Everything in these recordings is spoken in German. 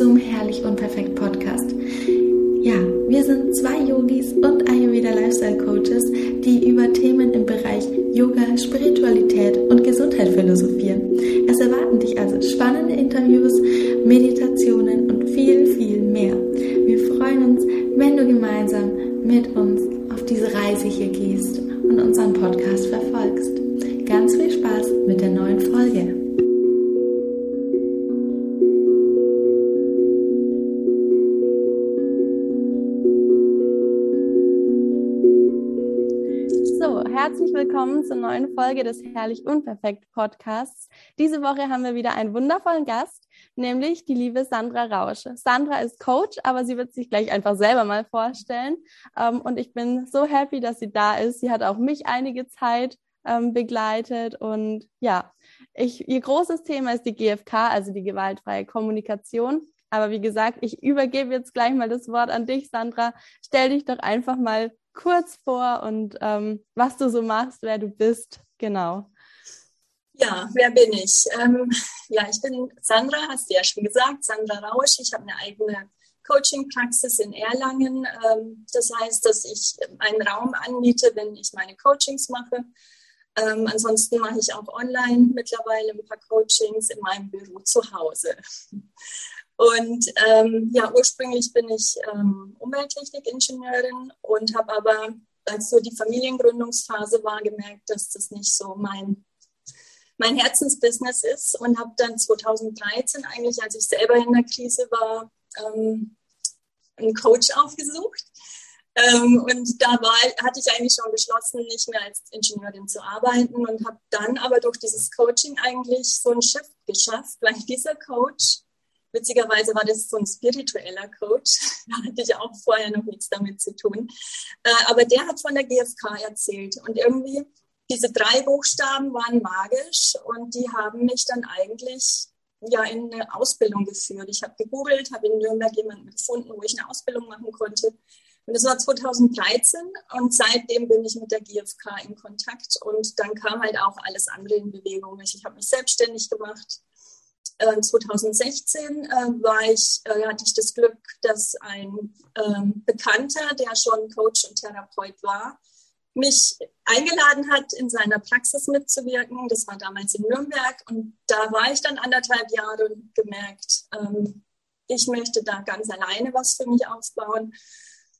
zum Herrlich Unperfekt Podcast. Ja, wir sind zwei Yogis und Ayurveda Lifestyle Coaches, Unperfekt Podcasts. Diese Woche haben wir wieder einen wundervollen Gast, nämlich die liebe Sandra Rausch. Sandra ist Coach, aber sie wird sich gleich einfach selber mal vorstellen. Ähm, und ich bin so happy, dass sie da ist. Sie hat auch mich einige Zeit ähm, begleitet und ja, ich, ihr großes Thema ist die GFK, also die gewaltfreie Kommunikation. Aber wie gesagt, ich übergebe jetzt gleich mal das Wort an dich, Sandra. Stell dich doch einfach mal kurz vor und ähm, was du so machst, wer du bist. Genau. Ja, wer bin ich? Ähm, ja, ich bin Sandra, hast du ja schon gesagt, Sandra Rausch. Ich habe eine eigene Coaching-Praxis in Erlangen. Ähm, das heißt, dass ich einen Raum anmiete, wenn ich meine Coachings mache. Ähm, ansonsten mache ich auch online mittlerweile ein paar Coachings in meinem Büro zu Hause. Und ähm, ja, ursprünglich bin ich ähm, Umwelttechnikingenieurin und habe aber, als so die Familiengründungsphase war, gemerkt, dass das nicht so mein, mein Herzensbusiness ist und habe dann 2013 eigentlich, als ich selber in der Krise war, ähm, einen Coach aufgesucht. Ähm, und da war, hatte ich eigentlich schon beschlossen, nicht mehr als Ingenieurin zu arbeiten und habe dann aber durch dieses Coaching eigentlich so ein Shift geschafft, weil dieser Coach Witzigerweise war das so ein spiritueller Coach. Da hatte ich auch vorher noch nichts damit zu tun. Äh, aber der hat von der GfK erzählt. Und irgendwie, diese drei Buchstaben waren magisch und die haben mich dann eigentlich ja in eine Ausbildung geführt. Ich habe gegoogelt, habe in Nürnberg jemanden gefunden, wo ich eine Ausbildung machen konnte. Und das war 2013 und seitdem bin ich mit der GfK in Kontakt und dann kam halt auch alles andere in Bewegung. Ich habe mich selbstständig gemacht, 2016 äh, war ich, äh, hatte ich das Glück, dass ein ähm, Bekannter, der schon Coach und Therapeut war, mich eingeladen hat, in seiner Praxis mitzuwirken. Das war damals in Nürnberg und da war ich dann anderthalb Jahre und gemerkt, ähm, ich möchte da ganz alleine was für mich aufbauen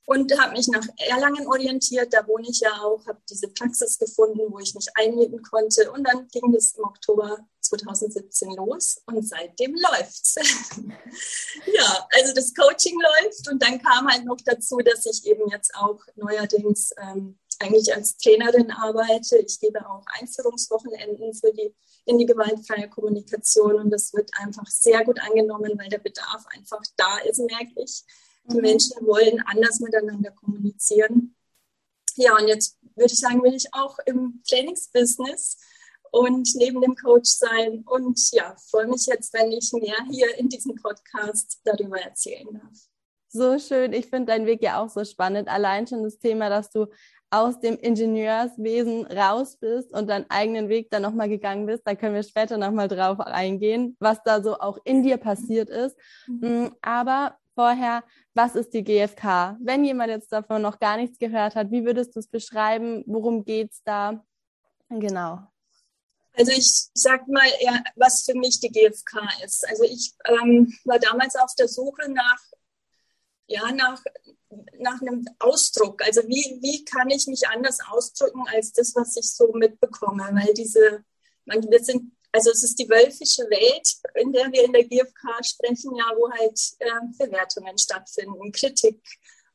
und habe mich nach Erlangen orientiert. Da wohne ich ja auch, habe diese Praxis gefunden, wo ich mich einmieten konnte. Und dann ging es im Oktober 2017 los und seitdem läuft's. ja, also das Coaching läuft und dann kam halt noch dazu, dass ich eben jetzt auch neuerdings ähm, eigentlich als Trainerin arbeite. Ich gebe auch Einführungswochenenden für die in die gewaltfreie Kommunikation und das wird einfach sehr gut angenommen, weil der Bedarf einfach da ist, merke ich. Die mhm. Menschen wollen anders miteinander kommunizieren. Ja, und jetzt würde ich sagen, bin ich auch im Trainingsbusiness und neben dem Coach sein. Und ja, freue mich jetzt, wenn ich mehr hier in diesem Podcast darüber erzählen darf. So schön. Ich finde deinen Weg ja auch so spannend. Allein schon das Thema, dass du aus dem Ingenieurswesen raus bist und deinen eigenen Weg dann nochmal gegangen bist. Da können wir später nochmal drauf eingehen, was da so auch in dir passiert ist. Mhm. Mm, aber vorher, was ist die GfK? Wenn jemand jetzt davon noch gar nichts gehört hat, wie würdest du es beschreiben? Worum geht es da? Genau. Also ich sag mal eher, was für mich die GfK ist. Also ich ähm, war damals auf der Suche nach, ja, nach, nach einem Ausdruck. Also wie, wie kann ich mich anders ausdrücken als das, was ich so mitbekomme? Weil diese, man, wir sind also es ist die wölfische Welt, in der wir in der GfK sprechen, ja, wo halt äh, Bewertungen stattfinden, Kritik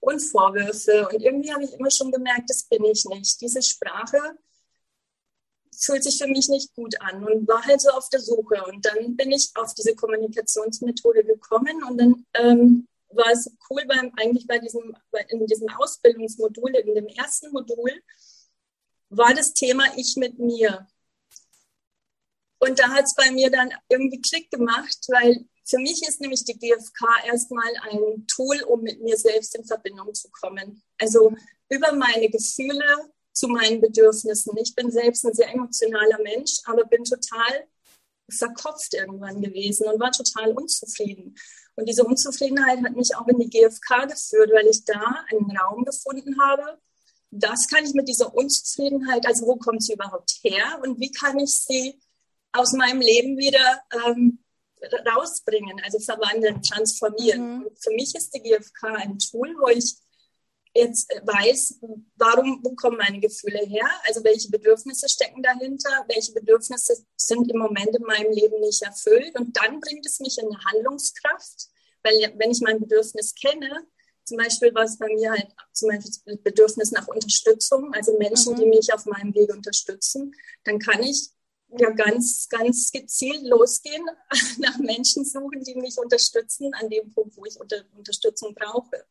und Vorwürfe. Und irgendwie habe ich immer schon gemerkt, das bin ich nicht. Diese Sprache fühlt sich für mich nicht gut an und war halt so auf der Suche. Und dann bin ich auf diese Kommunikationsmethode gekommen und dann ähm, war es cool beim, eigentlich bei diesem, in diesem Ausbildungsmodul, in dem ersten Modul, war das Thema Ich mit mir. Und da hat es bei mir dann irgendwie Klick gemacht, weil für mich ist nämlich die GfK erstmal ein Tool, um mit mir selbst in Verbindung zu kommen. Also über meine Gefühle zu meinen Bedürfnissen. Ich bin selbst ein sehr emotionaler Mensch, aber bin total verkopft irgendwann gewesen und war total unzufrieden. Und diese Unzufriedenheit hat mich auch in die GfK geführt, weil ich da einen Raum gefunden habe. Das kann ich mit dieser Unzufriedenheit, also wo kommt sie überhaupt her und wie kann ich sie aus meinem Leben wieder ähm, rausbringen, also verwandeln, transformieren. Mhm. für mich ist die GfK ein Tool, wo ich jetzt weiß, warum, wo kommen meine Gefühle her? Also welche Bedürfnisse stecken dahinter? Welche Bedürfnisse sind im Moment in meinem Leben nicht erfüllt? Und dann bringt es mich in eine Handlungskraft, weil wenn ich mein Bedürfnis kenne, zum Beispiel war es bei mir halt zum Beispiel Bedürfnis nach Unterstützung, also Menschen, mhm. die mich auf meinem Weg unterstützen, dann kann ich ja ganz, ganz gezielt losgehen, nach Menschen suchen, die mich unterstützen an dem Punkt, wo ich unter Unterstützung brauche.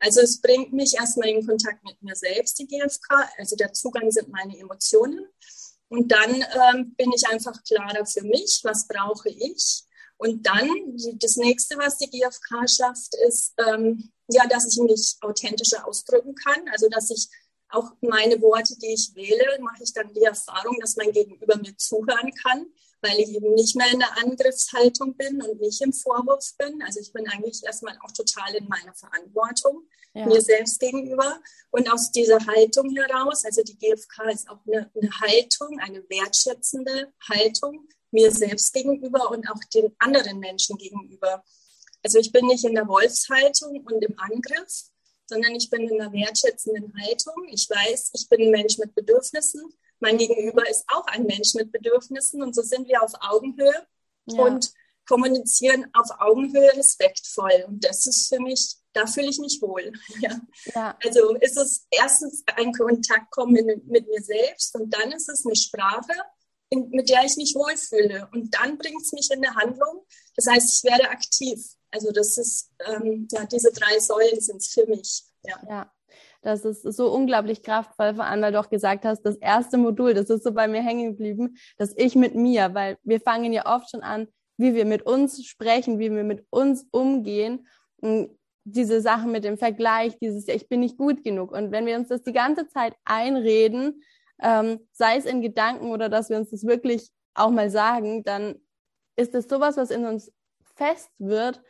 Also es bringt mich erstmal in Kontakt mit mir selbst, die GFK. Also der Zugang sind meine Emotionen. Und dann ähm, bin ich einfach klarer für mich, was brauche ich. Und dann, das nächste, was die GfK schafft, ist, ähm, ja, dass ich mich authentischer ausdrücken kann. Also, dass ich auch meine Worte, die ich wähle, mache ich dann die Erfahrung, dass mein Gegenüber mir zuhören kann, weil ich eben nicht mehr in der Angriffshaltung bin und nicht im Vorwurf bin. Also ich bin eigentlich erstmal auch total in meiner Verantwortung ja. mir selbst gegenüber. Und aus dieser Haltung heraus, also die GfK ist auch eine, eine Haltung, eine wertschätzende Haltung mir selbst gegenüber und auch den anderen Menschen gegenüber. Also ich bin nicht in der Wolfshaltung und im Angriff, sondern ich bin in einer wertschätzenden Haltung. Ich weiß, ich bin ein Mensch mit Bedürfnissen. Mein Gegenüber ist auch ein Mensch mit Bedürfnissen und so sind wir auf Augenhöhe ja. und kommunizieren auf Augenhöhe respektvoll. Und das ist für mich, da fühle ich mich wohl. Ja. ja. Also ist es erstens ein Kontakt kommen mit, mit mir selbst und dann ist es eine Sprache, in, mit der ich mich wohlfühle. Und dann bringt es mich in eine Handlung. Das heißt, ich werde aktiv. Also das ist, ähm, ja, diese drei Säulen sind es für mich. Ja. ja. Das ist so unglaublich kraftvoll, vor allem, weil du auch gesagt hast, das erste Modul, das ist so bei mir hängen geblieben, das Ich mit mir, weil wir fangen ja oft schon an, wie wir mit uns sprechen, wie wir mit uns umgehen. Und diese Sachen mit dem Vergleich, dieses, ich bin nicht gut genug. Und wenn wir uns das die ganze Zeit einreden, ähm, sei es in Gedanken oder dass wir uns das wirklich auch mal sagen, dann ist das sowas, was in uns fest wird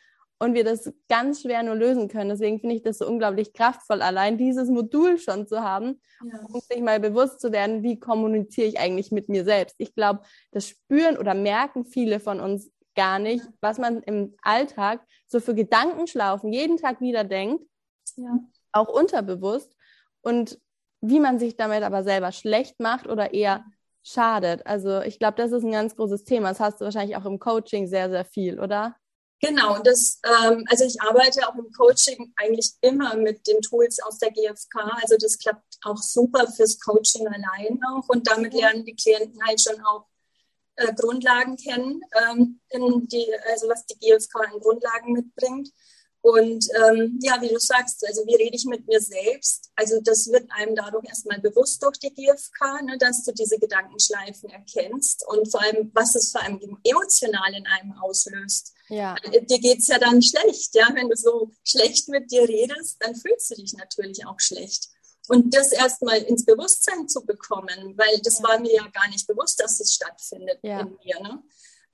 und wir das ganz schwer nur lösen können. Deswegen finde ich das so unglaublich kraftvoll, allein dieses Modul schon zu haben, ja. um sich mal bewusst zu werden, wie kommuniziere ich eigentlich mit mir selbst. Ich glaube, das spüren oder merken viele von uns gar nicht, was man im Alltag so für Gedankenschlaufen jeden Tag wieder denkt, ja. auch unterbewusst und wie man sich damit aber selber schlecht macht oder eher schadet. Also ich glaube, das ist ein ganz großes Thema. Das hast du wahrscheinlich auch im Coaching sehr, sehr viel, oder? Genau, das, ähm, also ich arbeite auch im Coaching eigentlich immer mit den Tools aus der GfK. Also das klappt auch super fürs Coaching allein auch und damit lernen die Klienten halt schon auch äh, Grundlagen kennen, ähm, die, also was die GfK an Grundlagen mitbringt. Und ähm, ja, wie du sagst, also wie rede ich mit mir selbst? Also das wird einem dadurch erstmal bewusst durch die GfK, ne, dass du diese Gedankenschleifen erkennst und vor allem, was es vor allem emotional in einem auslöst. Ja. Äh, dir geht's ja dann schlecht, ja. Wenn du so schlecht mit dir redest, dann fühlst du dich natürlich auch schlecht. Und das erstmal ins Bewusstsein zu bekommen, weil das ja. war mir ja gar nicht bewusst, dass es stattfindet ja. in mir. Ne?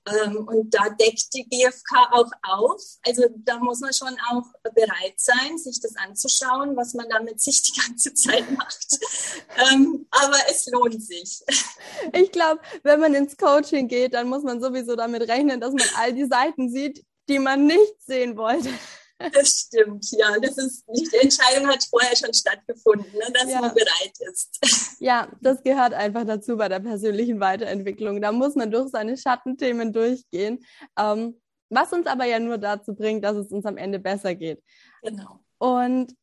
Ähm, und da deckt die GfK auch auf. Also da muss man schon auch bereit sein, sich das anzuschauen, was man damit sich die ganze Zeit macht. Ähm, aber es lohnt sich. Ich glaube, wenn man ins Coaching geht, dann muss man sowieso damit rechnen, dass man all die Seiten sieht, die man nicht sehen wollte. Das stimmt, ja. Das ist, die Entscheidung hat vorher schon stattgefunden, ne, dass ja. man bereit ist. Ja, das gehört einfach dazu bei der persönlichen Weiterentwicklung. Da muss man durch seine Schattenthemen durchgehen. Ähm, was uns aber ja nur dazu bringt, dass es uns am Ende besser geht. Genau. Und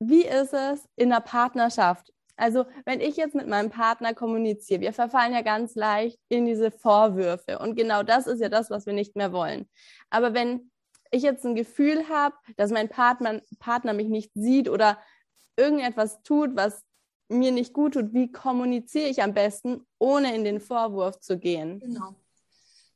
wie ist es in der Partnerschaft? Also, wenn ich jetzt mit meinem Partner kommuniziere, wir verfallen ja ganz leicht in diese Vorwürfe. Und genau das ist ja das, was wir nicht mehr wollen. Aber wenn ich jetzt ein Gefühl habe, dass mein Partner, Partner mich nicht sieht oder irgendetwas tut, was mir nicht gut tut, wie kommuniziere ich am besten, ohne in den Vorwurf zu gehen? Genau.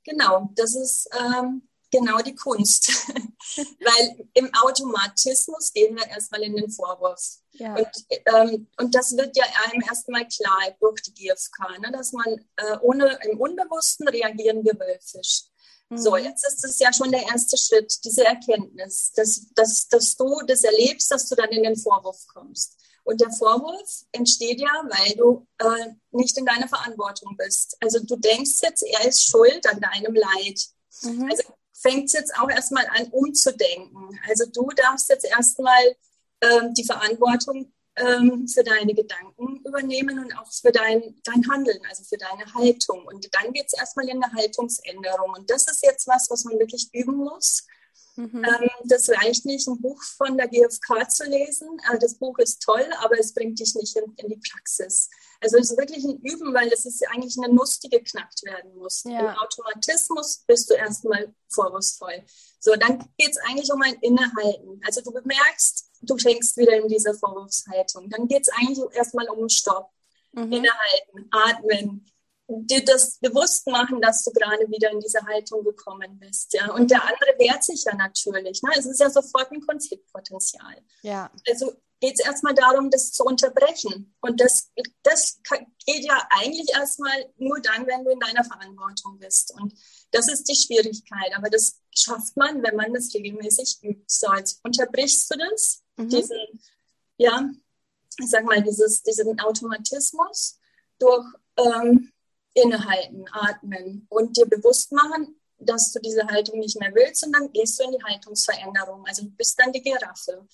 Genau, das ist ähm, genau die Kunst. Weil im Automatismus gehen wir erstmal in den Vorwurf. Ja. Und, ähm, und das wird ja einem erstmal klar durch die GfK, ne, dass man äh, ohne im Unbewussten reagieren wir wölfisch. Mhm. So, jetzt ist es ja schon der erste Schritt, diese Erkenntnis, dass, dass, dass du das erlebst, dass du dann in den Vorwurf kommst. Und der Vorwurf entsteht ja, weil du äh, nicht in deiner Verantwortung bist. Also du denkst jetzt, er ist schuld an deinem Leid. Mhm. Also fängt es jetzt auch erstmal an, umzudenken. Also du darfst jetzt erstmal ähm, die Verantwortung ähm, für deine Gedanken übernehmen und auch für dein, dein Handeln, also für deine Haltung. Und dann geht es erstmal in eine Haltungsänderung. Und das ist jetzt was, was man wirklich üben muss. Mhm. Ähm, das reicht nicht, ein Buch von der GfK zu lesen. Also das Buch ist toll, aber es bringt dich nicht in, in die Praxis. Also es ist wirklich ein Üben, weil das ist ja eigentlich eine Nuss, die geknackt werden muss. Ja. Im Automatismus bist du erstmal vorwurfsvoll. So, dann geht es eigentlich um ein Innehalten. Also du bemerkst, du fängst wieder in diese Vorwurfshaltung. Dann geht es eigentlich erstmal um Stopp. Mhm. Innehalten, atmen, dir das bewusst machen, dass du gerade wieder in diese Haltung gekommen bist. Ja? Und der andere wehrt sich ja natürlich. Ne? Es ist ja sofort ein Konfliktpotenzial. Ja. Also geht es erstmal darum, das zu unterbrechen. Und das, das geht ja eigentlich erstmal nur dann, wenn du in deiner Verantwortung bist. Und das ist die Schwierigkeit. Aber das schafft man, wenn man das regelmäßig übt. So, jetzt unterbrichst du das, mhm. diesen, ja, ich sag mal, dieses, diesen Automatismus durch ähm, innehalten, atmen und dir bewusst machen, dass du diese Haltung nicht mehr willst und dann gehst du in die Haltungsveränderung. Also du bist dann die Giraffe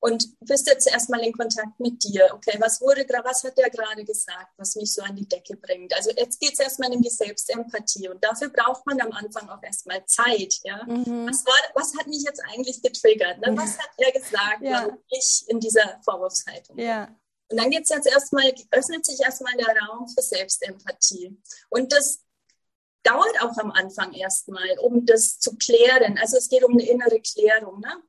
und bist jetzt erstmal in Kontakt mit dir. Okay, was wurde was hat der gerade gesagt, was mich so an die Decke bringt? Also jetzt geht es erstmal in die Selbstempathie und dafür braucht man am Anfang auch erstmal Zeit. Ja? Mhm. Was, war, was hat mich jetzt eigentlich getriggert? Ne? Was hat er gesagt, ja. ich in dieser Vorwurfshaltung bin? Ja. Und dann geht's jetzt erstmal, öffnet sich erstmal der Raum für Selbstempathie. Und das dauert auch am Anfang erstmal, um das zu klären. Also es geht um eine innere Klärung, ne?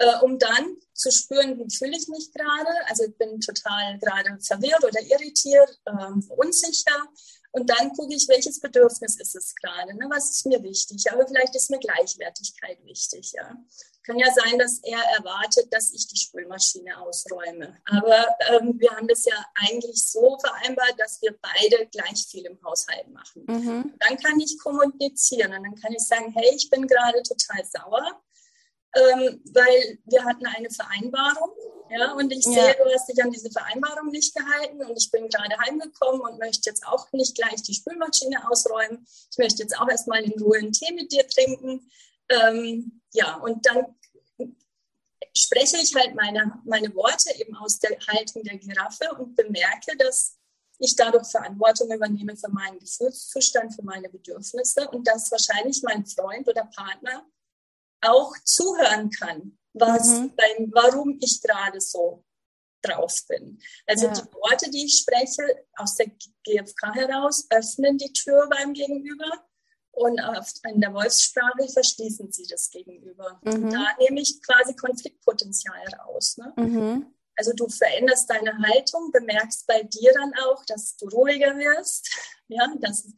Äh, um dann zu spüren, wie fühle ich mich gerade. Also ich bin total gerade verwirrt oder irritiert, äh, unsicher. Und dann gucke ich, welches Bedürfnis ist es gerade, ne? was ist mir wichtig. Aber vielleicht ist mir Gleichwertigkeit wichtig. Ja? Kann ja sein, dass er erwartet, dass ich die Spülmaschine ausräume. Aber ähm, wir haben das ja eigentlich so vereinbart, dass wir beide gleich viel im Haushalt machen. Mhm. Dann kann ich kommunizieren und dann kann ich sagen, hey, ich bin gerade total sauer ähm, weil wir hatten eine Vereinbarung. Ja, und ich sehe, du hast dich an diese Vereinbarung nicht gehalten und ich bin gerade heimgekommen und möchte jetzt auch nicht gleich die Spülmaschine ausräumen. Ich möchte jetzt auch erstmal in Ruhe einen Tee mit dir trinken. Ähm, ja, und dann spreche ich halt meine, meine Worte eben aus der Haltung der Giraffe und bemerke, dass ich dadurch Verantwortung übernehme für meinen Gefühlszustand, für meine Bedürfnisse und dass wahrscheinlich mein Freund oder Partner auch zuhören kann, was mhm. beim, warum ich gerade so drauf bin. Also ja. die Worte, die ich spreche aus der GfK heraus, öffnen die Tür beim Gegenüber und in der Wolfssprache verschließen sie das Gegenüber. Mhm. Da nehme ich quasi Konfliktpotenzial raus. Ne? Mhm. Also du veränderst deine Haltung, bemerkst bei dir dann auch, dass du ruhiger wirst, ja, dass,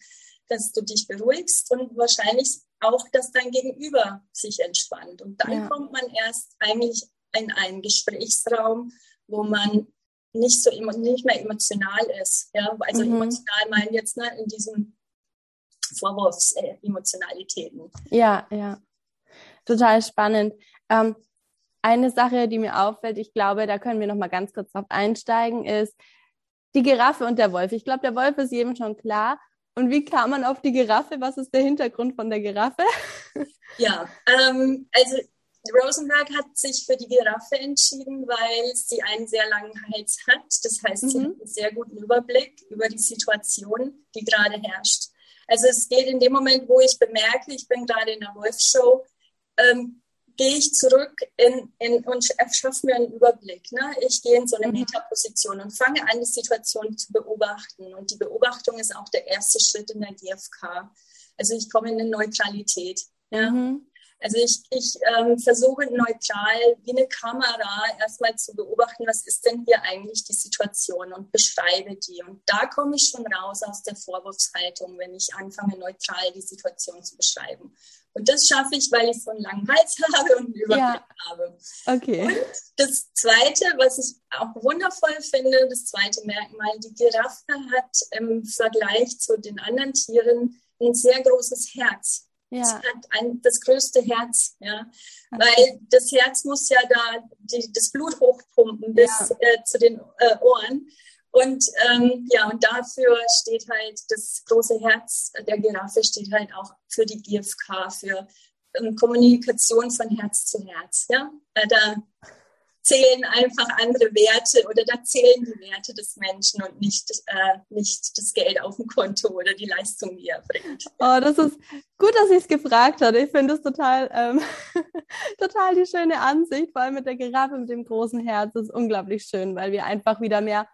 dass du dich beruhigst und wahrscheinlich auch, dass dein Gegenüber sich entspannt. Und dann ja. kommt man erst eigentlich in einen Gesprächsraum, wo man nicht so nicht mehr emotional ist. Ja? Also mhm. emotional meinen jetzt ne, in diesen Vorwurfsemotionalitäten. Äh, ja, ja. Total spannend. Ähm, eine Sache, die mir auffällt, ich glaube, da können wir noch mal ganz kurz drauf einsteigen, ist die Giraffe und der Wolf. Ich glaube, der Wolf ist jedem schon klar, und wie kam man auf die Giraffe? Was ist der Hintergrund von der Giraffe? Ja, ähm, also Rosenberg hat sich für die Giraffe entschieden, weil sie einen sehr langen Hals hat. Das heißt, sie mhm. hat einen sehr guten Überblick über die Situation, die gerade herrscht. Also es geht in dem Moment, wo ich bemerke, ich bin gerade in der Wolfshow, ähm, gehe ich zurück in, in, und schaffe mir einen Überblick. Ne? Ich gehe in so eine mhm. Metaposition und fange an, die Situation zu beobachten. Und die Beobachtung ist auch der erste Schritt in der GfK. Also ich komme in eine Neutralität. Ja? Mhm. Also ich, ich ähm, versuche neutral wie eine Kamera erstmal zu beobachten, was ist denn hier eigentlich die Situation und beschreibe die. Und da komme ich schon raus aus der Vorwurfshaltung, wenn ich anfange, neutral die Situation zu beschreiben. Und das schaffe ich, weil ich so einen langen Hals habe und einen Überblick ja. habe. Okay. Und das Zweite, was ich auch wundervoll finde, das zweite Merkmal, die Giraffe hat im Vergleich zu den anderen Tieren ein sehr großes Herz. Ja. Sie hat ein, das größte Herz, ja. Okay. Weil das Herz muss ja da die, das Blut hochpumpen bis ja. äh, zu den äh, Ohren. Und ähm, ja, und dafür steht halt das große Herz der Giraffe steht halt auch für die GFK, für ähm, Kommunikation von Herz zu Herz. Ja? Äh, da zählen einfach andere Werte oder da zählen die Werte des Menschen und nicht, äh, nicht das Geld auf dem Konto oder die Leistung, die er bringt. Oh, das ist gut, dass ich es gefragt habe. Ich finde es total, ähm, total die schöne Ansicht, vor allem mit der Giraffe mit dem großen Herz. Das ist unglaublich schön, weil wir einfach wieder mehr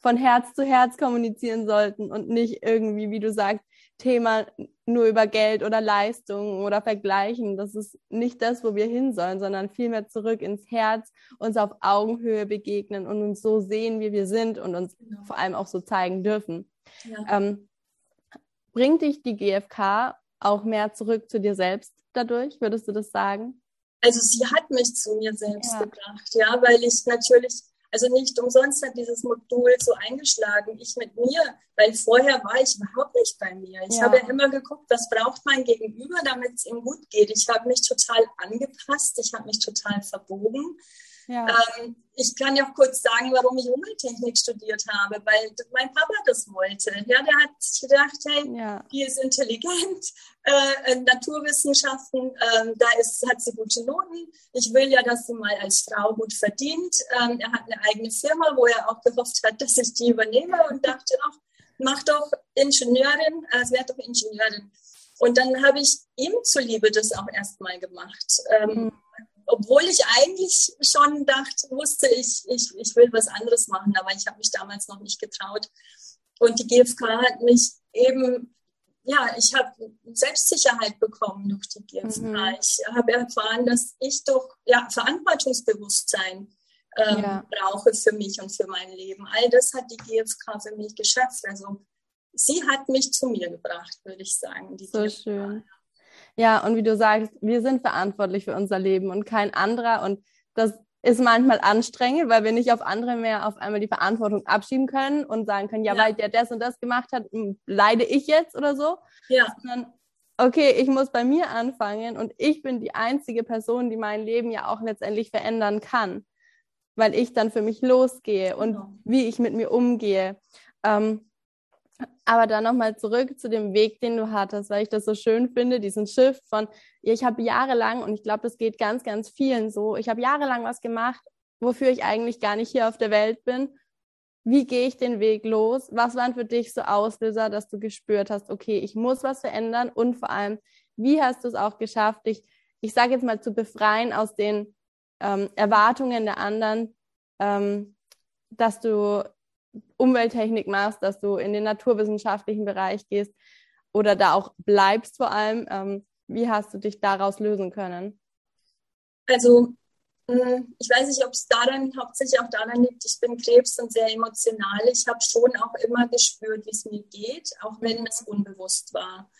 von Herz zu Herz kommunizieren sollten und nicht irgendwie, wie du sagst, Thema nur über Geld oder Leistung oder Vergleichen. Das ist nicht das, wo wir hin sollen, sondern vielmehr zurück ins Herz, uns auf Augenhöhe begegnen und uns so sehen, wie wir sind und uns genau. vor allem auch so zeigen dürfen. Ja. Ähm, bringt dich die GfK auch mehr zurück zu dir selbst dadurch? Würdest du das sagen? Also sie hat mich zu mir selbst ja. gebracht, ja, weil ich natürlich also nicht umsonst hat dieses Modul so eingeschlagen, ich mit mir, weil vorher war ich überhaupt nicht bei mir. Ich ja. habe ja immer geguckt, was braucht mein Gegenüber, damit es ihm gut geht. Ich habe mich total angepasst, ich habe mich total verbogen. Ja. Ähm, ich kann ja auch kurz sagen, warum ich Umwelttechnik studiert habe, weil mein Papa das wollte. Ja, der hat gedacht, hey, ja. die ist intelligent, äh, Naturwissenschaften, äh, da ist, hat sie gute Noten. Ich will ja, dass sie mal als Frau gut verdient. Ähm, er hat eine eigene Firma, wo er auch gehofft hat, dass ich die übernehme und dachte auch, mach doch Ingenieurin, äh, werd doch Ingenieurin. Und dann habe ich ihm zuliebe das auch erstmal gemacht. Ähm, mhm obwohl ich eigentlich schon dachte, wusste ich, ich, ich will was anderes machen, aber ich habe mich damals noch nicht getraut. Und die GfK hat mich eben, ja, ich habe Selbstsicherheit bekommen durch die GfK. Mhm. Ich habe erfahren, dass ich doch ja, Verantwortungsbewusstsein ähm, ja. brauche für mich und für mein Leben. All das hat die GfK für mich geschafft. Also sie hat mich zu mir gebracht, würde ich sagen. so GfK. schön. Ja, und wie du sagst, wir sind verantwortlich für unser Leben und kein anderer. Und das ist manchmal anstrengend, weil wir nicht auf andere mehr auf einmal die Verantwortung abschieben können und sagen können, ja, ja. weil der das und das gemacht hat, leide ich jetzt oder so. Ja. Sondern, okay, ich muss bei mir anfangen und ich bin die einzige Person, die mein Leben ja auch letztendlich verändern kann, weil ich dann für mich losgehe und genau. wie ich mit mir umgehe. Ähm, aber dann nochmal zurück zu dem Weg, den du hattest, weil ich das so schön finde, diesen Shift von, ich habe jahrelang, und ich glaube, das geht ganz, ganz vielen so, ich habe jahrelang was gemacht, wofür ich eigentlich gar nicht hier auf der Welt bin. Wie gehe ich den Weg los? Was waren für dich so Auslöser, dass du gespürt hast, okay, ich muss was verändern? Und vor allem, wie hast du es auch geschafft, dich, ich sage jetzt mal, zu befreien aus den ähm, Erwartungen der anderen, ähm, dass du Umwelttechnik machst, dass du in den naturwissenschaftlichen Bereich gehst oder da auch bleibst vor allem. Ähm, wie hast du dich daraus lösen können? Also hm, ich weiß nicht, ob es daran, hauptsächlich auch daran liegt, ich bin Krebs und sehr emotional. Ich habe schon auch immer gespürt, wie es mir geht, auch wenn es unbewusst war.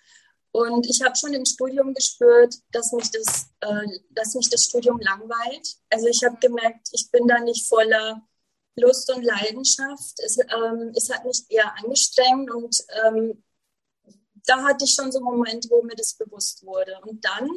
Und ich habe schon im Studium gespürt, dass mich das, äh, dass mich das Studium langweilt. Also ich habe gemerkt, ich bin da nicht voller Lust und Leidenschaft. Es, ähm, es hat mich eher angestrengt und ähm, da hatte ich schon so Momente, wo mir das bewusst wurde. Und dann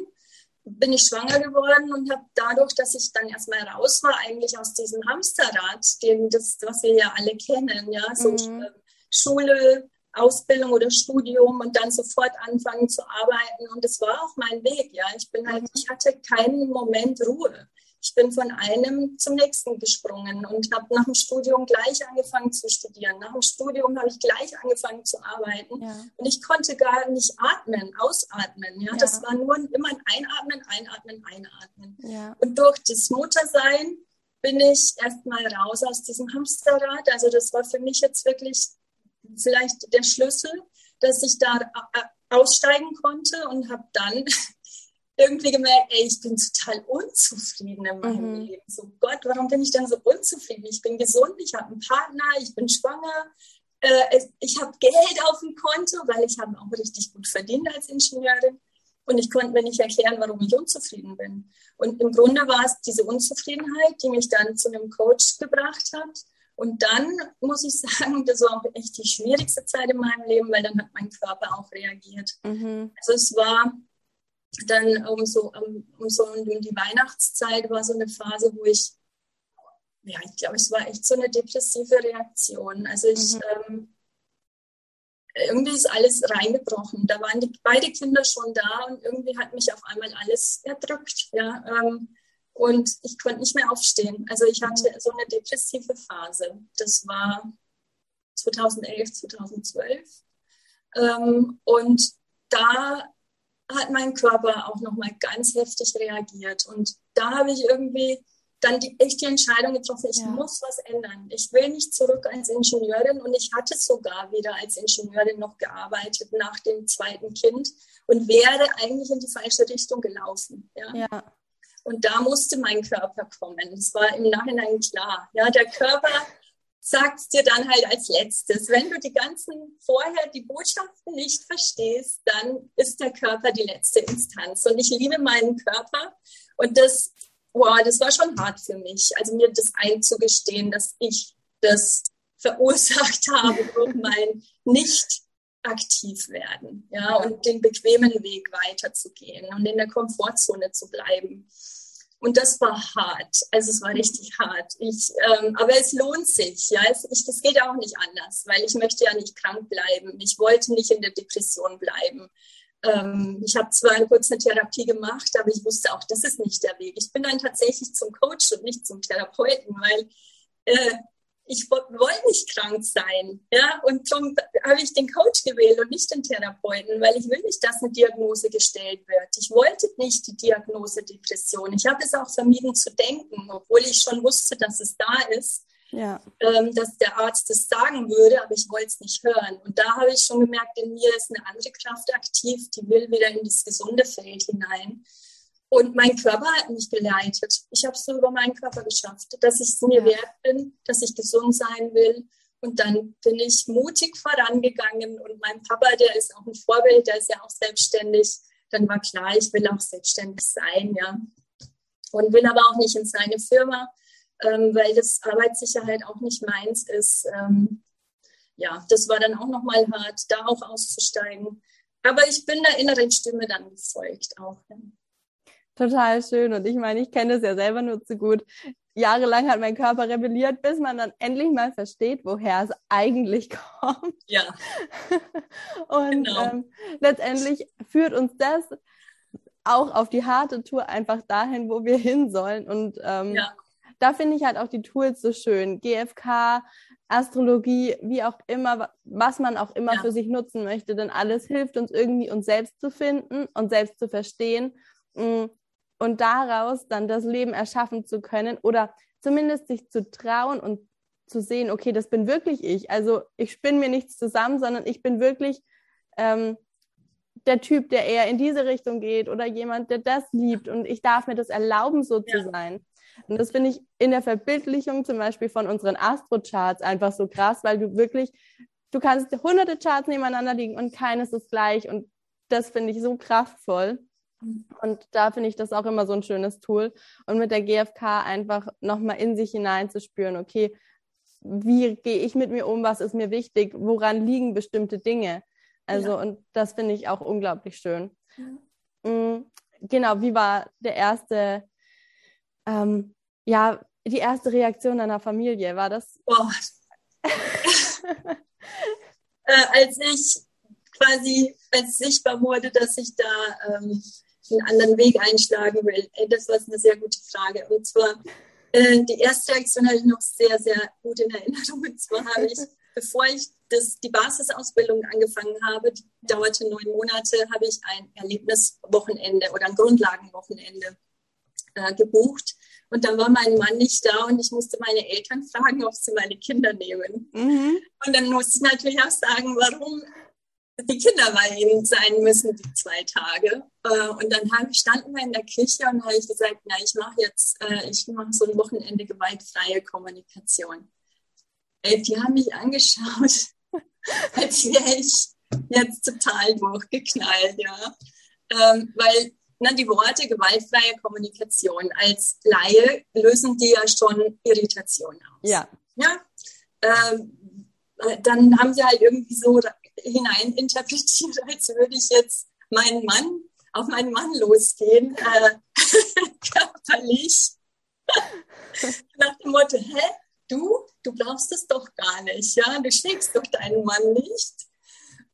bin ich schwanger geworden und habe dadurch, dass ich dann erstmal raus war, eigentlich aus diesem Hamsterrad, den, das, was wir ja alle kennen, ja, so mhm. Äh, Schule, Ausbildung oder Studium und dann sofort anfangen zu arbeiten. Und das war auch mein Weg, ja. Ich bin halt, mhm. ich hatte keinen Moment Ruhe ich bin von einem zum nächsten gesprungen und habe nach dem Studium gleich angefangen zu studieren. Nach dem Studium habe ich gleich angefangen zu arbeiten ja. und ich konnte gar nicht atmen, ausatmen. Ja, ja. das war nur immer ein Einatmen, Einatmen, Einatmen. Ja. Und durch das Muttersein bin ich erstmal raus aus diesem Hamsterrad. Also das war für mich jetzt wirklich vielleicht der Schlüssel, dass ich da äh, aussteigen konnte und habe dann irgendwie gemerkt, ey, ich bin total unzufrieden in meinem mhm. Leben. So Gott, warum bin ich denn so unzufrieden? Ich bin gesund, ich habe einen Partner, ich bin schwanger, äh, ich habe Geld auf dem Konto, weil ich habe auch richtig gut verdient als Ingenieurin. Und ich konnte mir nicht erklären, warum ich unzufrieden bin. Und im Grunde war es diese Unzufriedenheit, die mich dann zu einem Coach gebracht hat. Und dann muss ich sagen, das war auch echt die schwierigste Zeit in meinem Leben, weil dann hat mein Körper auch reagiert. Mhm. Also es war dann um so, um, um so um die Weihnachtszeit war so eine Phase, wo ich, ja, ich glaube, es war echt so eine depressive Reaktion. Also ich, mhm. ähm, irgendwie ist alles reingebrochen. Da waren die, beide Kinder schon da und irgendwie hat mich auf einmal alles erdrückt. Ja, ähm, und ich konnte nicht mehr aufstehen. Also ich hatte so eine depressive Phase. Das war 2011, 2012. Ähm, und da hat mein Körper auch nochmal ganz heftig reagiert. Und da habe ich irgendwie dann die, echt die Entscheidung getroffen, ich ja. muss was ändern. Ich will nicht zurück als Ingenieurin und ich hatte sogar wieder als Ingenieurin noch gearbeitet nach dem zweiten Kind und wäre eigentlich in die falsche Richtung gelaufen. Ja. ja. Und da musste mein Körper kommen. Das war im Nachhinein klar. Ja, der Körper sagt dir dann halt als letztes, wenn du die ganzen vorher die Botschaften nicht verstehst, dann ist der Körper die letzte Instanz. Und ich liebe meinen Körper. Und das, wow, das war schon hart für mich. Also mir das einzugestehen, dass ich das verursacht habe durch mein nicht aktiv werden, ja, und den bequemen Weg weiterzugehen und in der Komfortzone zu bleiben. Und das war hart. Also es war richtig hart. Ich, ähm, aber es lohnt sich. Ja, es, ich, das geht auch nicht anders, weil ich möchte ja nicht krank bleiben. Ich wollte nicht in der Depression bleiben. Ähm, ich habe zwar eine kurze Therapie gemacht, aber ich wusste auch, das ist nicht der Weg. Ich bin dann tatsächlich zum Coach und nicht zum Therapeuten, weil äh, ich wollte nicht krank sein. Ja? Und darum habe ich den Coach gewählt und nicht den Therapeuten, weil ich will nicht, dass eine Diagnose gestellt wird. Ich wollte nicht die Diagnose Depression. Ich habe es auch vermieden zu denken, obwohl ich schon wusste, dass es da ist. Ja. Ähm, dass der Arzt es sagen würde, aber ich wollte es nicht hören. Und da habe ich schon gemerkt, in mir ist eine andere Kraft aktiv, die will wieder in das gesunde Feld hinein. Und mein Körper hat mich geleitet. Ich habe es so über meinen Körper geschafft, dass ich es mir wert bin, dass ich gesund sein will. Und dann bin ich mutig vorangegangen. Und mein Papa, der ist auch ein Vorbild, der ist ja auch selbstständig. Dann war klar, ich will auch selbstständig sein, ja. Und will aber auch nicht in seine Firma, ähm, weil das Arbeitssicherheit auch nicht meins ist. Ähm, ja, das war dann auch nochmal hart, da auch auszusteigen. Aber ich bin der inneren Stimme dann gefolgt auch. Ja total schön. Und ich meine, ich kenne das ja selber nur zu gut. Jahrelang hat mein Körper rebelliert, bis man dann endlich mal versteht, woher es eigentlich kommt. Ja. Und genau. ähm, letztendlich führt uns das auch auf die harte Tour einfach dahin, wo wir hin sollen. Und ähm, ja. da finde ich halt auch die Tools so schön. GFK, Astrologie, wie auch immer, was man auch immer ja. für sich nutzen möchte, denn alles hilft uns irgendwie, uns selbst zu finden und selbst zu verstehen. Und daraus dann das Leben erschaffen zu können oder zumindest sich zu trauen und zu sehen, okay, das bin wirklich ich. Also ich spinne mir nichts zusammen, sondern ich bin wirklich ähm, der Typ, der eher in diese Richtung geht oder jemand, der das liebt und ich darf mir das erlauben, so ja. zu sein. Und das finde ich in der Verbildlichung zum Beispiel von unseren Astro-Charts einfach so krass, weil du wirklich, du kannst hunderte Charts nebeneinander liegen und keines ist gleich und das finde ich so kraftvoll. Und da finde ich das auch immer so ein schönes Tool. Und mit der GfK einfach nochmal in sich hineinzuspüren, okay, wie gehe ich mit mir um, was ist mir wichtig, woran liegen bestimmte Dinge. Also, ja. und das finde ich auch unglaublich schön. Ja. Mhm. Genau, wie war der erste, ähm, ja, die erste Reaktion deiner Familie? War das? Oh. äh, als ich quasi, als sichtbar wurde, dass ich da ähm, einen anderen Weg einschlagen will? Das war eine sehr gute Frage. Und zwar, äh, die erste Reaktion habe ich noch sehr, sehr gut in Erinnerung. Und zwar habe ich, bevor ich das, die Basisausbildung angefangen habe, die dauerte neun Monate, habe ich ein Erlebniswochenende oder ein Grundlagenwochenende äh, gebucht. Und dann war mein Mann nicht da und ich musste meine Eltern fragen, ob sie meine Kinder nehmen. Mhm. Und dann musste ich natürlich auch sagen, warum die Kinder bei ihnen sein müssen, die zwei Tage. Äh, und dann standen wir in der Küche und habe ich gesagt, na, ich mache jetzt, äh, ich mache so ein Wochenende gewaltfreie Kommunikation. Die haben mich angeschaut, als wäre ich jetzt total durchgeknallt, ja. ähm, weil na, die Worte gewaltfreie Kommunikation als Laie lösen die ja schon Irritation aus. Ja. ja? Ähm, dann haben sie halt irgendwie so hineininterpretiert, als würde ich jetzt meinen Mann auf meinen Mann losgehen, äh, körperlich. Nach dem Motto, hä, du, du brauchst es doch gar nicht, ja, du schlägst doch deinen Mann nicht.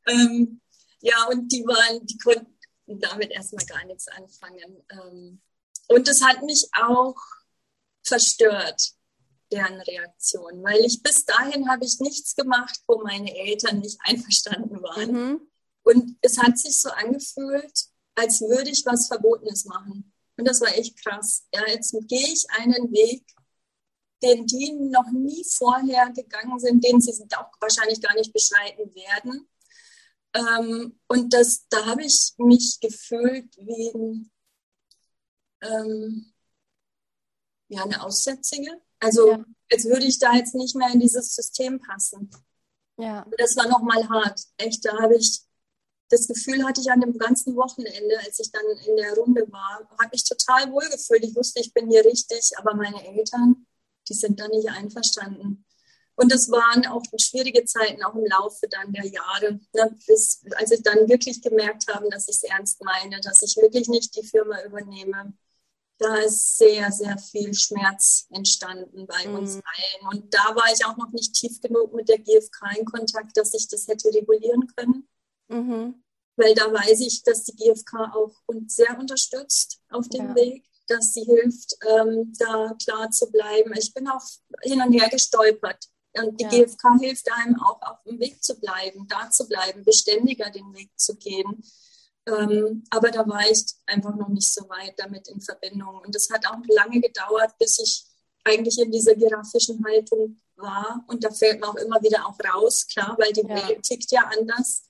Ähm, ja, und die waren, die konnten damit erstmal gar nichts anfangen. Ähm, und das hat mich auch verstört, deren Reaktion, weil ich bis dahin habe ich nichts gemacht, wo meine Eltern nicht einverstanden waren. Mhm. Und es hat sich so angefühlt, als würde ich was Verbotenes machen. Und das war echt krass. Ja, jetzt gehe ich einen Weg, den die noch nie vorher gegangen sind, den sie auch wahrscheinlich gar nicht beschreiten werden. Ähm, und das, da habe ich mich gefühlt wie ein, ähm, ja, eine Aussätzige. Also ja. als würde ich da jetzt nicht mehr in dieses System passen. Ja. Das war nochmal hart. Echt, da habe ich das Gefühl hatte ich an dem ganzen Wochenende, als ich dann in der Runde war, habe mich total wohl gefühlt. Ich wusste, ich bin hier richtig, aber meine Eltern, die sind da nicht einverstanden. Und es waren auch schwierige Zeiten, auch im Laufe dann der Jahre, ne, bis, als ich dann wirklich gemerkt habe, dass ich es ernst meine, dass ich wirklich nicht die Firma übernehme. Da ist sehr, sehr viel Schmerz entstanden bei mhm. uns allen. Und da war ich auch noch nicht tief genug mit der GfK in Kontakt, dass ich das hätte regulieren können. Mhm. Weil da weiß ich, dass die GfK auch uns sehr unterstützt auf dem ja. Weg, dass sie hilft, ähm, da klar zu bleiben. Ich bin auch hin und her gestolpert. Und die ja. GfK hilft einem auch auf dem Weg zu bleiben, da zu bleiben, beständiger den Weg zu gehen. Ähm, aber da war ich einfach noch nicht so weit damit in Verbindung. Und es hat auch lange gedauert, bis ich eigentlich in dieser giraffischen Haltung war. Und da fällt man auch immer wieder auch raus, klar, weil die ja. Welt tickt ja anders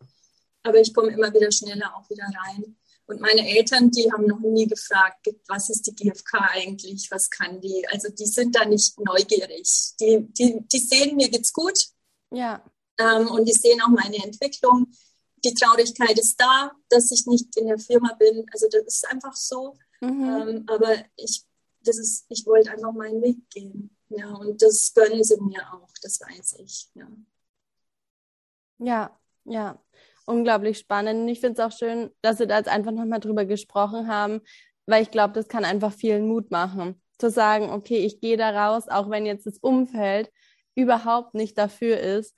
aber ich komme immer wieder schneller auch wieder rein. Und meine Eltern, die haben noch nie gefragt, was ist die GfK eigentlich, was kann die? Also die sind da nicht neugierig. Die, die, die sehen, mir geht's gut. Ja. Ähm, und die sehen auch meine Entwicklung. Die Traurigkeit ist da, dass ich nicht in der Firma bin. Also das ist einfach so. Mhm. Ähm, aber ich, das ist, ich wollte einfach meinen Weg gehen. Ja, und das gönnen sie mir auch, das weiß ich. Ja, ja. ja unglaublich spannend. Und ich finde es auch schön, dass wir da jetzt einfach nochmal drüber gesprochen haben, weil ich glaube, das kann einfach vielen Mut machen. Zu sagen, okay, ich gehe da raus, auch wenn jetzt das Umfeld überhaupt nicht dafür ist,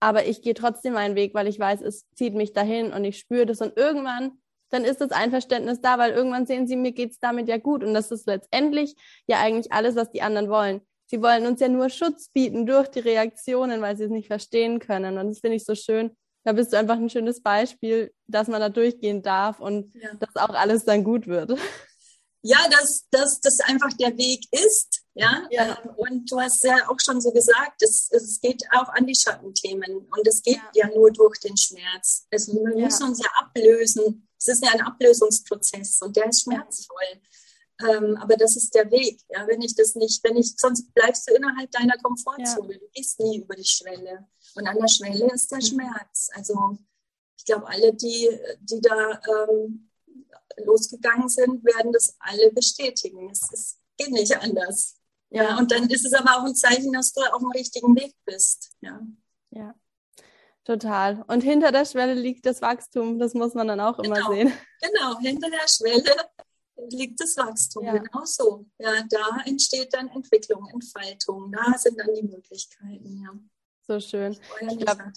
aber ich gehe trotzdem meinen Weg, weil ich weiß, es zieht mich dahin und ich spüre das und irgendwann dann ist das Einverständnis da, weil irgendwann sehen sie, mir geht es damit ja gut und das ist letztendlich ja eigentlich alles, was die anderen wollen. Sie wollen uns ja nur Schutz bieten durch die Reaktionen, weil sie es nicht verstehen können und das finde ich so schön, da bist du einfach ein schönes Beispiel, dass man da durchgehen darf und ja. dass auch alles dann gut wird. Ja, dass, dass das einfach der Weg ist. Ja? ja. Ähm, und du hast ja auch schon so gesagt, es, es geht auch an die Schattenthemen und es geht ja, ja nur durch den Schmerz. Also wir müssen uns ja ablösen. Es ist ja ein Ablösungsprozess und der ist schmerzvoll. Ähm, aber das ist der Weg. Ja, wenn ich das nicht, wenn ich, sonst bleibst du innerhalb deiner Komfortzone. Du gehst nie über die Schwelle. Und an der Schwelle ist der mhm. Schmerz. Also ich glaube, alle, die, die da ähm, losgegangen sind, werden das alle bestätigen. Es, es geht nicht anders. Ja. ja. Und dann ist es aber auch ein Zeichen, dass du auf dem richtigen Weg bist. Ja. Ja. Total. Und hinter der Schwelle liegt das Wachstum. Das muss man dann auch genau. immer sehen. Genau, hinter der Schwelle liegt das Wachstum. Ja. Genau so. Ja, da entsteht dann Entwicklung, Entfaltung. Da sind dann die Möglichkeiten, ja. So schön. Ich glaube,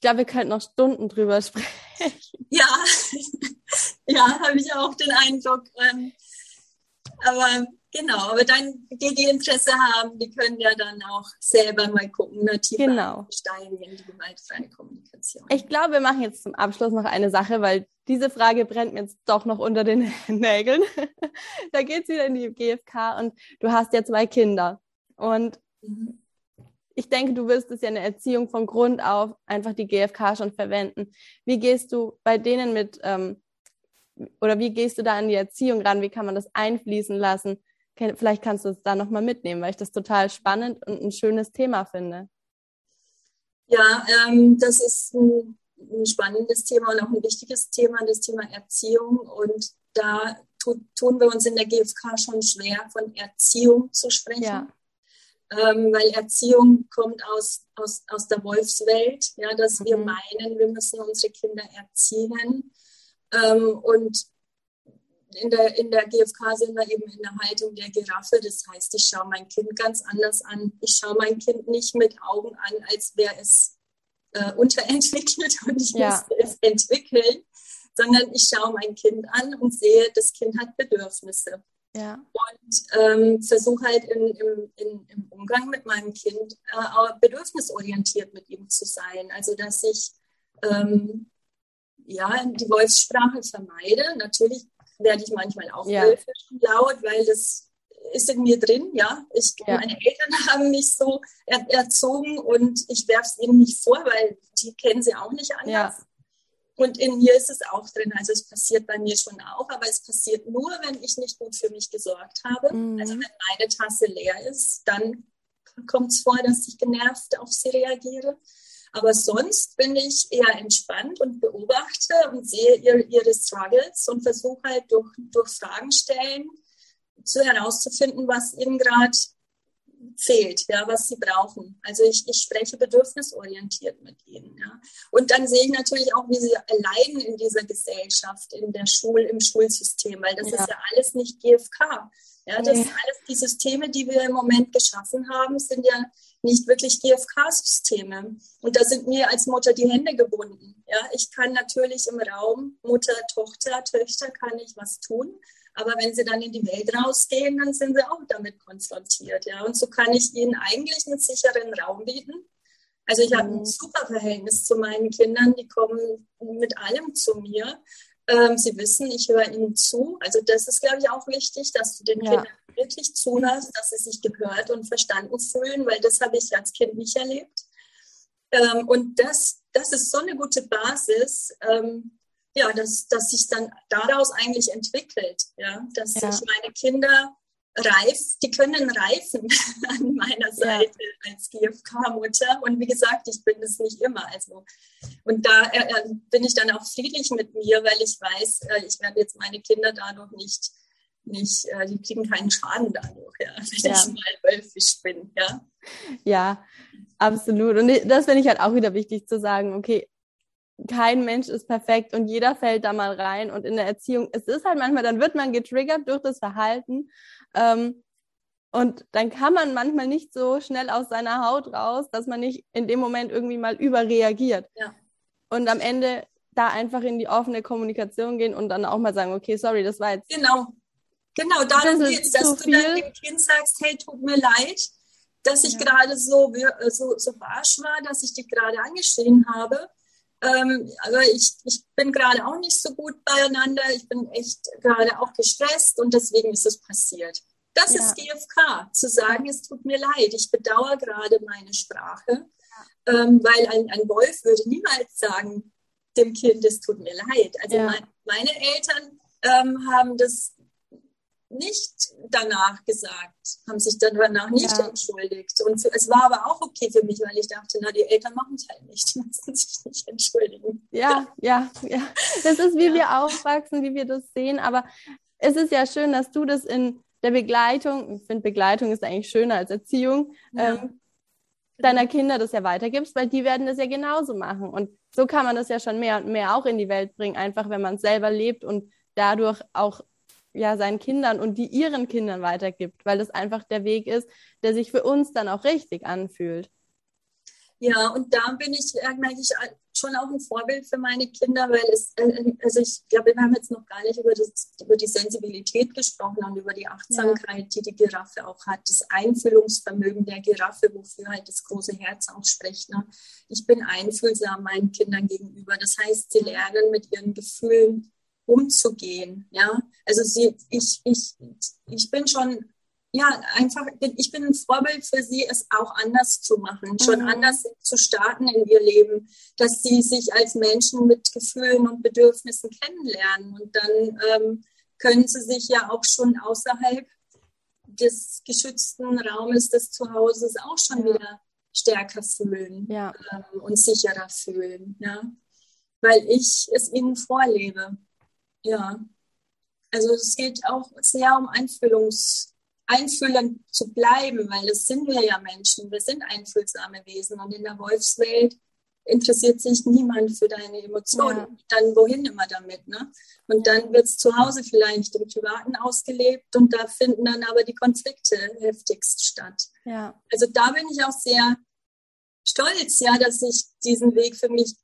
glaub, wir könnten noch Stunden drüber sprechen. Ja, ja, habe ich auch den Eindruck. Ähm, aber genau, aber dann, die, die Interesse haben, die können ja dann auch selber mal gucken, ne, tiefer genau. steigen in die gewaltfreie Kommunikation. Ich glaube, wir machen jetzt zum Abschluss noch eine Sache, weil diese Frage brennt mir jetzt doch noch unter den Nägeln. da geht es wieder in die GfK und du hast ja zwei Kinder. Und mhm ich denke, du wirst es ja in der Erziehung von Grund auf einfach die GfK schon verwenden. Wie gehst du bei denen mit, ähm, oder wie gehst du da an die Erziehung ran? Wie kann man das einfließen lassen? Vielleicht kannst du es da nochmal mitnehmen, weil ich das total spannend und ein schönes Thema finde. Ja, ähm, das ist ein, ein spannendes Thema und auch ein wichtiges Thema, das Thema Erziehung. Und da tu, tun wir uns in der GfK schon schwer, von Erziehung zu sprechen. Ja. Ähm, weil Erziehung kommt aus, aus, aus der Wolfswelt, ja, dass mhm. wir meinen, wir müssen unsere Kinder erziehen. Ähm, und in der, in der GfK sind wir eben in der Haltung der Giraffe. Das heißt, ich schaue mein Kind ganz anders an. Ich schaue mein Kind nicht mit Augen an, als wäre es äh, unterentwickelt und ich ja. müsste es entwickeln, sondern ich schaue mein Kind an und sehe, das Kind hat Bedürfnisse. Ja. Und ähm, versuche halt in, im, in, im Umgang mit meinem Kind äh, bedürfnisorientiert mit ihm zu sein. Also dass ich ähm, ja, die Wolfssprache vermeide. Natürlich werde ich manchmal auch ja. laut, weil das ist in mir drin, ja. Ich, ja. Meine Eltern haben mich so er, erzogen und ich werfe es ihnen nicht vor, weil die kennen sie auch nicht anders. Ja. Und in mir ist es auch drin. Also es passiert bei mir schon auch, aber es passiert nur, wenn ich nicht gut für mich gesorgt habe. Mhm. Also wenn meine Tasse leer ist, dann kommt es vor, dass ich genervt auf sie reagiere. Aber sonst bin ich eher entspannt und beobachte und sehe ihre, ihre Struggles und versuche halt durch, durch Fragen stellen zu herauszufinden, was ihnen gerade fehlt, ja, was sie brauchen. Also ich, ich spreche bedürfnisorientiert mit ihnen. Ja. Und dann sehe ich natürlich auch, wie sie leiden in dieser Gesellschaft, in der Schule, im Schulsystem, weil das ja. ist ja alles nicht GFK. Ja, das nee. alles die Systeme, die wir im Moment geschaffen haben, sind ja nicht wirklich GFK-Systeme. Und da sind mir als Mutter die Hände gebunden. Ja, ich kann natürlich im Raum Mutter, Tochter, Töchter kann ich was tun. Aber wenn sie dann in die Welt rausgehen, dann sind sie auch damit konfrontiert. Ja, und so kann ich ihnen eigentlich einen sicheren Raum bieten. Also ich habe ein mhm. super Verhältnis zu meinen Kindern. Die kommen mit allem zu mir. Ähm, sie wissen, ich höre ihnen zu. Also das ist, glaube ich, auch wichtig, dass du den ja. Kindern wirklich zuhörst, dass sie sich gehört und verstanden fühlen, weil das habe ich als Kind nicht erlebt. Ähm, und das, das ist so eine gute Basis, ähm, ja, dass, dass sich dann daraus eigentlich entwickelt, ja, dass ja. sich meine Kinder reif, die können reifen an meiner Seite ja. als GFK-Mutter. Und wie gesagt, ich bin es nicht immer. Also und da äh, äh, bin ich dann auch friedlich mit mir, weil ich weiß, äh, ich werde jetzt meine Kinder dadurch nicht, nicht, äh, die kriegen keinen Schaden dadurch, ja, wenn ja. ich mal wölfisch bin, ja. Ja, absolut. Und das finde ich halt auch wieder wichtig zu sagen, okay, kein Mensch ist perfekt und jeder fällt da mal rein. Und in der Erziehung, es ist halt manchmal, dann wird man getriggert durch das Verhalten. Ähm, und dann kann man manchmal nicht so schnell aus seiner Haut raus, dass man nicht in dem Moment irgendwie mal überreagiert. Ja. Und am Ende da einfach in die offene Kommunikation gehen und dann auch mal sagen, okay, sorry, das war jetzt. Genau. Genau, darum geht es, dass du dann dem Kind sagst, hey, tut mir leid, dass ich ja. gerade so, so, so barsch war, dass ich dich gerade angeschrien habe. Ähm, aber ich, ich bin gerade auch nicht so gut beieinander. Ich bin echt gerade auch gestresst und deswegen ist es passiert. Das ja. ist GFK, zu sagen, es tut mir leid, ich bedauere gerade meine Sprache, ja. ähm, weil ein, ein Wolf würde niemals sagen, dem Kind, es tut mir leid. Also ja. mein, meine Eltern ähm, haben das nicht danach gesagt, haben sich dann danach nicht ja. entschuldigt. Und für, es war aber auch okay für mich, weil ich dachte, na, die Eltern machen es halt nicht, die müssen sich nicht entschuldigen. Ja, ja, ja. Das ist, wie ja. wir aufwachsen, wie wir das sehen. Aber es ist ja schön, dass du das in der Begleitung, ich finde, Begleitung ist eigentlich schöner als Erziehung, ja. ähm, deiner Kinder das ja weitergibst, weil die werden das ja genauso machen. Und so kann man das ja schon mehr und mehr auch in die Welt bringen, einfach wenn man es selber lebt und dadurch auch ja seinen Kindern und die ihren Kindern weitergibt, weil das einfach der Weg ist, der sich für uns dann auch richtig anfühlt. Ja, und da bin ich eigentlich schon auch ein Vorbild für meine Kinder, weil es, äh, also ich glaube, wir haben jetzt noch gar nicht über, das, über die Sensibilität gesprochen und über die Achtsamkeit, ja. die die Giraffe auch hat, das Einfühlungsvermögen der Giraffe, wofür halt das große Herz auch spricht. Ne? Ich bin einfühlsam meinen Kindern gegenüber. Das heißt, sie lernen mit ihren Gefühlen umzugehen. Ja, also sie, ich, ich, ich bin schon, ja, einfach, ich bin ein Vorbild für sie, es auch anders zu machen, schon mhm. anders zu starten in ihr Leben, dass sie sich als Menschen mit Gefühlen und Bedürfnissen kennenlernen und dann ähm, können sie sich ja auch schon außerhalb des geschützten Raumes des Zuhauses auch schon wieder stärker fühlen ja. ähm, und sicherer fühlen. Ja. weil ich es ihnen vorlebe. Ja. Also es geht auch sehr um Einfühlungs, einfühlend zu bleiben, weil das sind wir ja Menschen. Wir sind einfühlsame Wesen und in der Wolfswelt interessiert sich niemand für deine Emotionen. Ja. Dann wohin immer damit, ne? Und dann wird es zu Hause vielleicht im Privaten ausgelebt und da finden dann aber die Konflikte heftigst statt. Ja. Also da bin ich auch sehr stolz, ja, dass ich diesen Weg für mich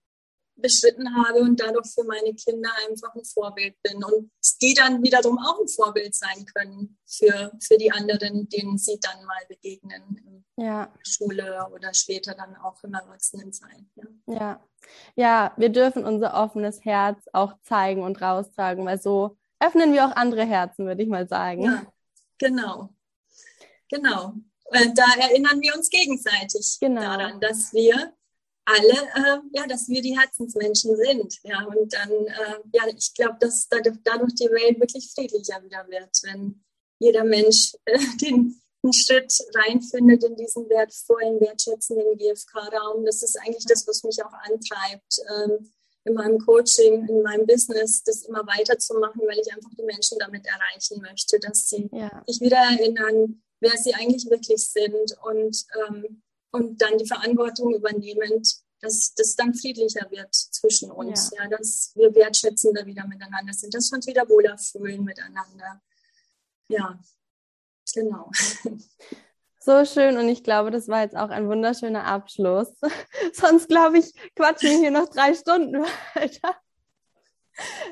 beschritten habe und dadurch für meine Kinder einfach ein Vorbild bin und die dann wiederum auch ein Vorbild sein können für, für die anderen, denen sie dann mal begegnen in ja. Schule oder später dann auch im Erwachsenensein. Ja. ja. ja, wir dürfen unser offenes Herz auch zeigen und raustragen, weil so öffnen wir auch andere Herzen, würde ich mal sagen. Ja, genau. Genau. Da erinnern wir uns gegenseitig genau. daran, dass wir alle, äh, ja, dass wir die Herzensmenschen sind. Ja, und dann, äh, ja, ich glaube, dass dadurch die Welt wirklich friedlicher wieder wird, wenn jeder Mensch äh, den, den Schritt reinfindet in diesen wertvollen, wertschätzenden GFK-Raum. Das ist eigentlich das, was mich auch antreibt, ähm, in meinem Coaching, in meinem Business, das immer weiterzumachen, weil ich einfach die Menschen damit erreichen möchte, dass sie ja. sich wieder erinnern, wer sie eigentlich wirklich sind und ähm, und dann die Verantwortung übernehmend, dass das dann friedlicher wird zwischen uns, ja. ja, dass wir wertschätzender wieder miteinander sind, dass wir uns wieder wohler fühlen miteinander. Ja, genau. So schön und ich glaube, das war jetzt auch ein wunderschöner Abschluss. Sonst glaube ich, quatschen wir hier noch drei Stunden weiter.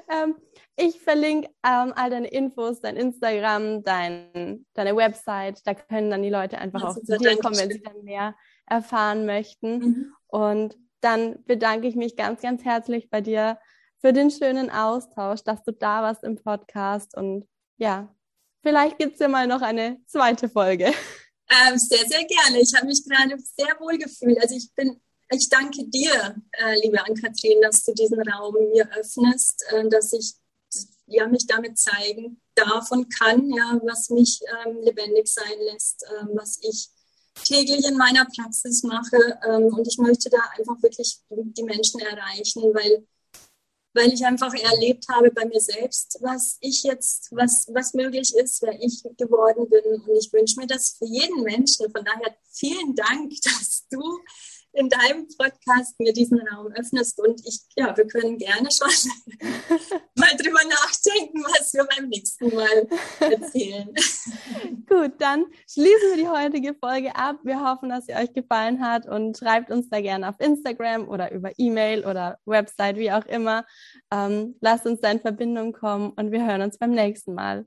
Ähm, ich verlinke ähm, all deine Infos, dein Instagram, dein, deine Website. Da können dann die Leute einfach also auch zu dir kommen, wenn sie dann mehr erfahren möchten. Mhm. Und dann bedanke ich mich ganz, ganz herzlich bei dir für den schönen Austausch, dass du da warst im Podcast. Und ja, vielleicht gibt es ja mal noch eine zweite Folge. Ähm, sehr, sehr gerne. Ich habe mich gerade sehr wohl gefühlt. Also ich bin, ich danke dir, äh, liebe Ann-Kathrin, dass du diesen Raum mir öffnest, äh, dass ich ja, mich damit zeigen darf und kann, ja, was mich ähm, lebendig sein lässt, ähm, was ich täglich in meiner Praxis mache. Ähm, und ich möchte da einfach wirklich die Menschen erreichen, weil, weil ich einfach erlebt habe bei mir selbst, was ich jetzt, was, was möglich ist, wer ich geworden bin. Und ich wünsche mir das für jeden Menschen. Von daher vielen Dank, dass du in deinem Podcast mir diesen Raum öffnest und ich, ja, wir können gerne schon mal drüber nachdenken, was wir beim nächsten Mal erzählen. Gut, dann schließen wir die heutige Folge ab. Wir hoffen, dass sie euch gefallen hat und schreibt uns da gerne auf Instagram oder über E-Mail oder Website, wie auch immer. Ähm, lasst uns da in Verbindung kommen und wir hören uns beim nächsten Mal.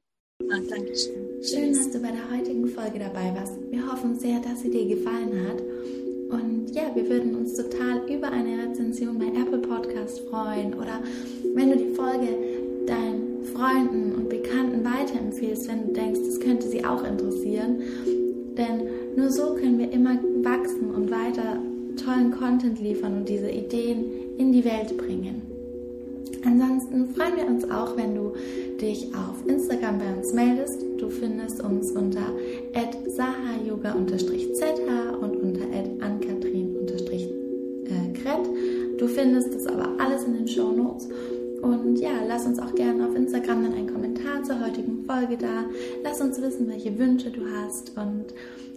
Ah, Dankeschön. Schön, dass du bei der heutigen Folge dabei warst. Wir hoffen sehr, dass sie dir gefallen hat. Und ja, wir würden uns total über eine Rezension bei Apple Podcast freuen oder wenn du die Folge deinen Freunden und Bekannten weiterempfiehlst, wenn du denkst, das könnte sie auch interessieren. Denn nur so können wir immer wachsen und weiter tollen Content liefern und diese Ideen in die Welt bringen. Ansonsten freuen wir uns auch, wenn du dich auf Instagram bei uns meldest. Du findest uns unter sahayoga-zh und unter ankatrin-kret. Du findest das aber alles in den Show Notes. Und ja, lass uns auch gerne auf Instagram dann einen Kommentar zur heutigen Folge da. Lass uns wissen, welche Wünsche du hast. Und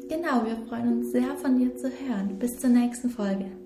genau, wir freuen uns sehr von dir zu hören. Bis zur nächsten Folge.